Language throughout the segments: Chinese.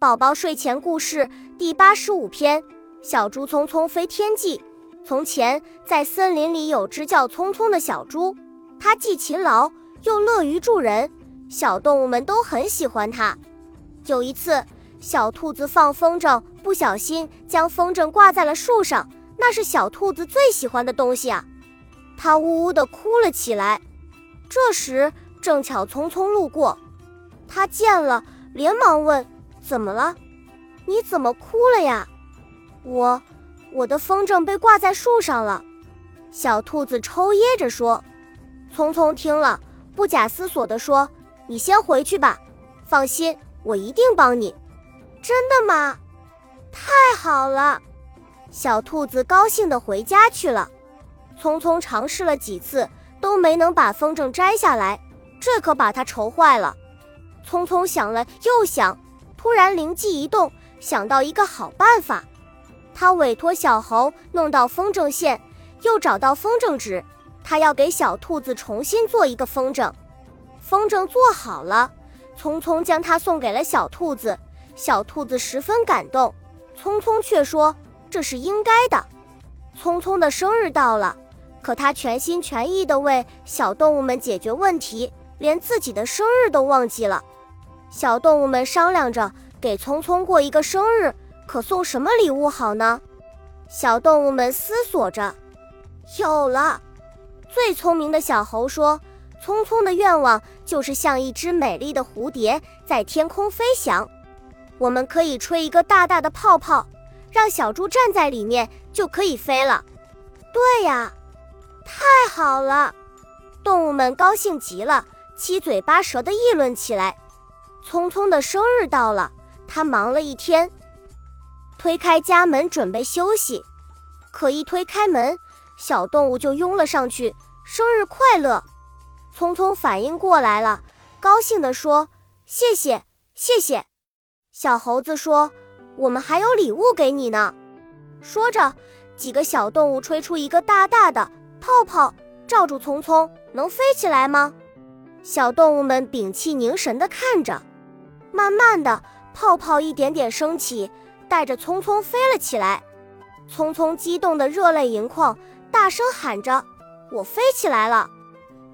宝宝睡前故事第八十五篇：小猪匆匆飞天际。从前，在森林里有只叫聪聪的小猪，它既勤劳又乐于助人，小动物们都很喜欢它。有一次，小兔子放风筝，不小心将风筝挂在了树上，那是小兔子最喜欢的东西啊！它呜呜地哭了起来。这时，正巧聪聪路过，他见了，连忙问。怎么了？你怎么哭了呀？我，我的风筝被挂在树上了。小兔子抽噎着说。聪聪听了，不假思索地说：“你先回去吧，放心，我一定帮你。”真的吗？太好了！小兔子高兴地回家去了。聪聪尝试了几次，都没能把风筝摘下来，这可把他愁坏了。聪聪想了又想。突然灵机一动，想到一个好办法。他委托小猴弄到风筝线，又找到风筝纸。他要给小兔子重新做一个风筝。风筝做好了，匆匆将它送给了小兔子。小兔子十分感动，匆匆却说：“这是应该的。”匆匆的生日到了，可他全心全意地为小动物们解决问题，连自己的生日都忘记了。小动物们商量着给聪聪过一个生日，可送什么礼物好呢？小动物们思索着，有了。最聪明的小猴说：“聪聪的愿望就是像一只美丽的蝴蝶在天空飞翔。我们可以吹一个大大的泡泡，让小猪站在里面就可以飞了。”对呀，太好了！动物们高兴极了，七嘴八舌地议论起来。聪聪的生日到了，他忙了一天，推开家门准备休息，可一推开门，小动物就拥了上去：“生日快乐！”聪聪反应过来了，高兴地说：“谢谢，谢谢。”小猴子说：“我们还有礼物给你呢。”说着，几个小动物吹出一个大大的泡泡，罩住聪聪，能飞起来吗？小动物们屏气凝神地看着。慢慢的，泡泡一点点升起，带着匆匆飞了起来。匆匆激动的热泪盈眶，大声喊着：“我飞起来了，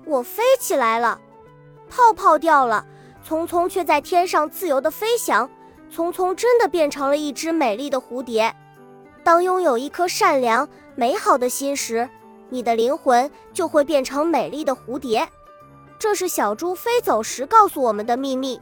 我飞起来了！”泡泡掉了，匆匆却在天上自由的飞翔。匆匆真的变成了一只美丽的蝴蝶。当拥有一颗善良美好的心时，你的灵魂就会变成美丽的蝴蝶。这是小猪飞走时告诉我们的秘密。